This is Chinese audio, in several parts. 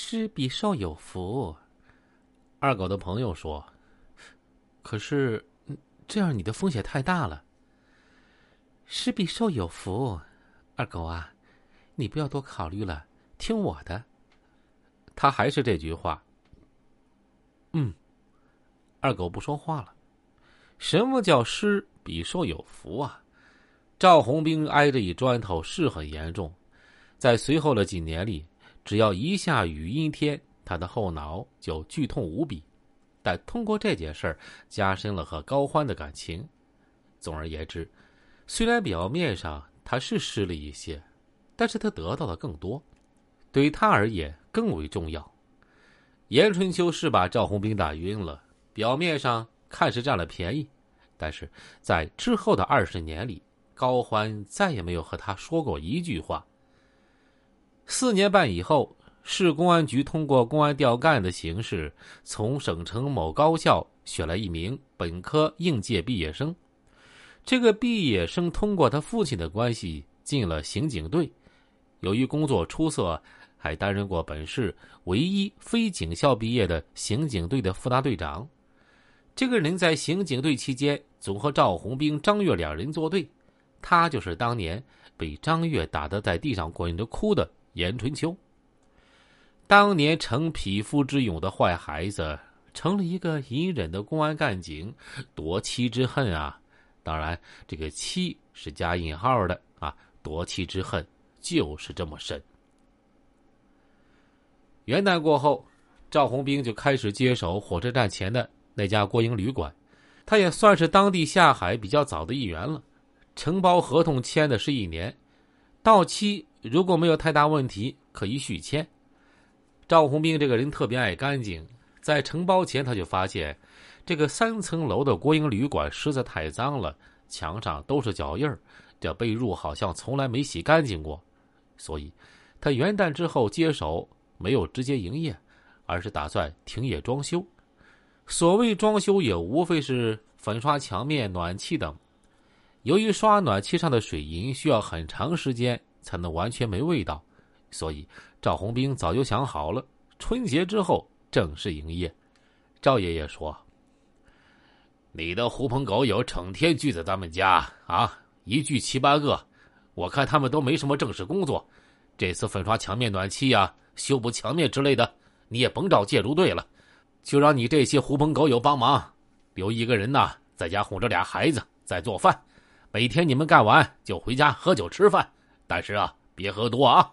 施比受有福。二狗的朋友说：“可是这样你的风险太大了。”施比受有福，二狗啊，你不要多考虑了，听我的。他还是这句话。嗯，二狗不说话了。什么叫施比受有福啊？赵红兵挨着一砖头是很严重，在随后的几年里，只要一下雨阴天，他的后脑就剧痛无比。但通过这件事儿，加深了和高欢的感情。总而言之，虽然表面上他是失了一些，但是他得到的更多，对他而言更为重要。严春秋是把赵红兵打晕了，表面上看是占了便宜，但是在之后的二十年里。高欢再也没有和他说过一句话。四年半以后，市公安局通过公安调干的形式，从省城某高校选了一名本科应届毕业生。这个毕业生通过他父亲的关系进了刑警队，由于工作出色，还担任过本市唯一非警校毕业的刑警队的副大队长。这个人在刑警队期间，总和赵红兵、张月两人作对。他就是当年被张月打得在地上滚着哭的严春秋。当年逞匹夫之勇的坏孩子，成了一个隐忍的公安干警，夺妻之恨啊！当然，这个“妻”是加引号的啊，夺妻之恨就是这么深。元旦过后，赵红兵就开始接手火车站前的那家国营旅馆，他也算是当地下海比较早的一员了。承包合同签的是一年，到期如果没有太大问题，可以续签。赵红兵这个人特别爱干净，在承包前他就发现，这个三层楼的国营旅馆实在太脏了，墙上都是脚印儿，这被褥好像从来没洗干净过，所以，他元旦之后接手，没有直接营业，而是打算停业装修。所谓装修，也无非是粉刷墙面、暖气等。由于刷暖气上的水银需要很长时间才能完全没味道，所以赵红兵早就想好了，春节之后正式营业。赵爷爷说：“你的狐朋狗友成天聚在咱们家啊，一聚七八个，我看他们都没什么正式工作。这次粉刷墙面、暖气呀、修补墙面之类的，你也甭找介入队了，就让你这些狐朋狗友帮忙，留一个人呐，在家哄着俩孩子，在做饭。”每天你们干完就回家喝酒吃饭，但是啊，别喝多啊。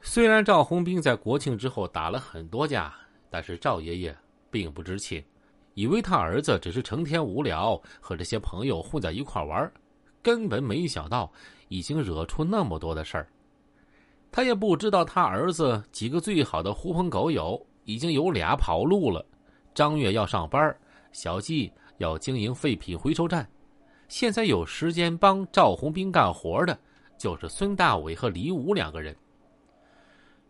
虽然赵红兵在国庆之后打了很多架，但是赵爷爷并不知情，以为他儿子只是成天无聊和这些朋友混在一块玩，根本没想到已经惹出那么多的事儿。他也不知道他儿子几个最好的狐朋狗友已经有俩跑路了，张月要上班，小季要经营废品回收站。现在有时间帮赵红兵干活的，就是孙大伟和李武两个人。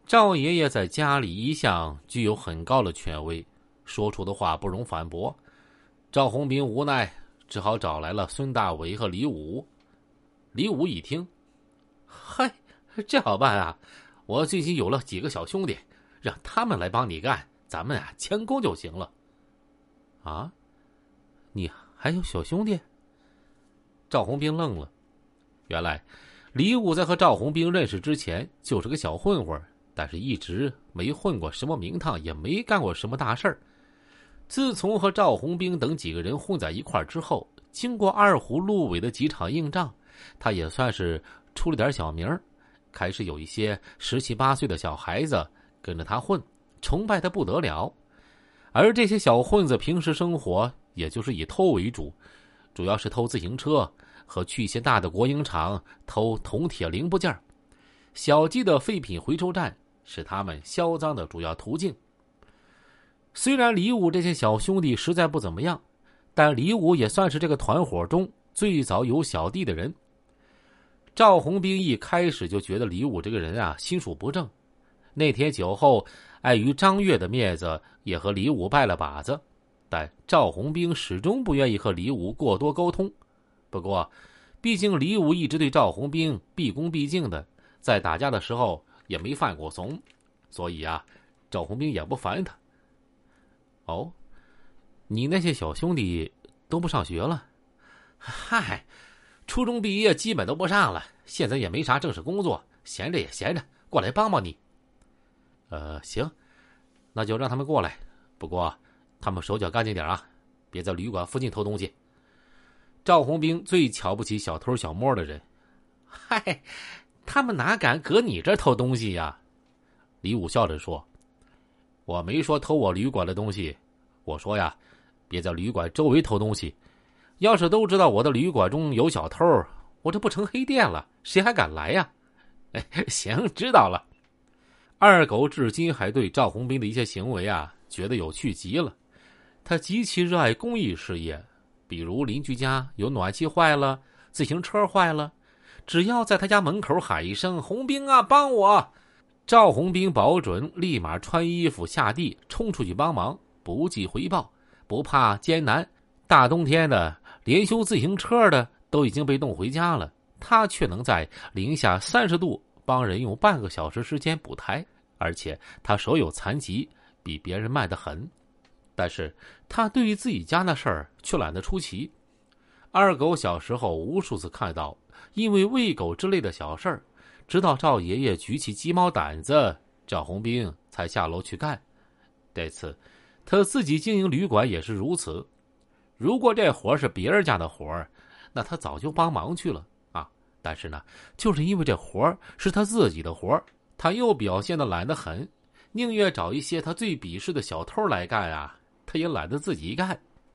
赵爷爷在家里一向具有很高的权威，说出的话不容反驳。赵红兵无奈，只好找来了孙大伟和李武。李武一听，嗨，这好办啊！我最近有了几个小兄弟，让他们来帮你干，咱们啊签工就行了。啊，你还有小兄弟？赵红兵愣了，原来李武在和赵红兵认识之前就是个小混混，但是一直没混过什么名堂，也没干过什么大事儿。自从和赵红兵等几个人混在一块儿之后，经过二虎、陆伟的几场硬仗，他也算是出了点小名儿，开始有一些十七八岁的小孩子跟着他混，崇拜他不得了。而这些小混子平时生活也就是以偷为主。主要是偷自行车和去一些大的国营厂偷铜铁零部件小鸡的废品回收站是他们销赃的主要途径。虽然李武这些小兄弟实在不怎么样，但李武也算是这个团伙中最早有小弟的人。赵红兵一开始就觉得李武这个人啊心术不正，那天酒后碍于张月的面子，也和李武拜了把子。但赵红兵始终不愿意和李武过多沟通。不过，毕竟李武一直对赵红兵毕恭毕敬的，在打架的时候也没犯过怂，所以啊，赵红兵也不烦他。哦，你那些小兄弟都不上学了？嗨，初中毕业基本都不上了，现在也没啥正式工作，闲着也闲着，过来帮帮你。呃，行，那就让他们过来。不过，他们手脚干净点啊，别在旅馆附近偷东西。赵红兵最瞧不起小偷小摸的人。嗨，他们哪敢搁你这偷东西呀？李武笑着说：“我没说偷我旅馆的东西，我说呀，别在旅馆周围偷东西。要是都知道我的旅馆中有小偷，我这不成黑店了？谁还敢来呀？”哎，行，知道了。二狗至今还对赵红兵的一些行为啊，觉得有趣极了。他极其热爱公益事业，比如邻居家有暖气坏了，自行车坏了，只要在他家门口喊一声“红兵啊，帮我”。赵红兵保准立马穿衣服下地冲出去帮忙，不计回报，不怕艰难。大冬天的，连修自行车的都已经被冻回家了，他却能在零下三十度帮人用半个小时时间补胎，而且他手有残疾，比别人慢得很。但是他对于自己家那事儿却懒得出奇。二狗小时候无数次看到因为喂狗之类的小事儿。直到赵爷爷举起鸡毛掸子，赵红兵才下楼去干。这次，他自己经营旅馆也是如此。如果这活是别人家的活那他早就帮忙去了啊。但是呢，就是因为这活是他自己的活他又表现的懒得很，宁愿找一些他最鄙视的小偷来干啊，他也懒得自己干。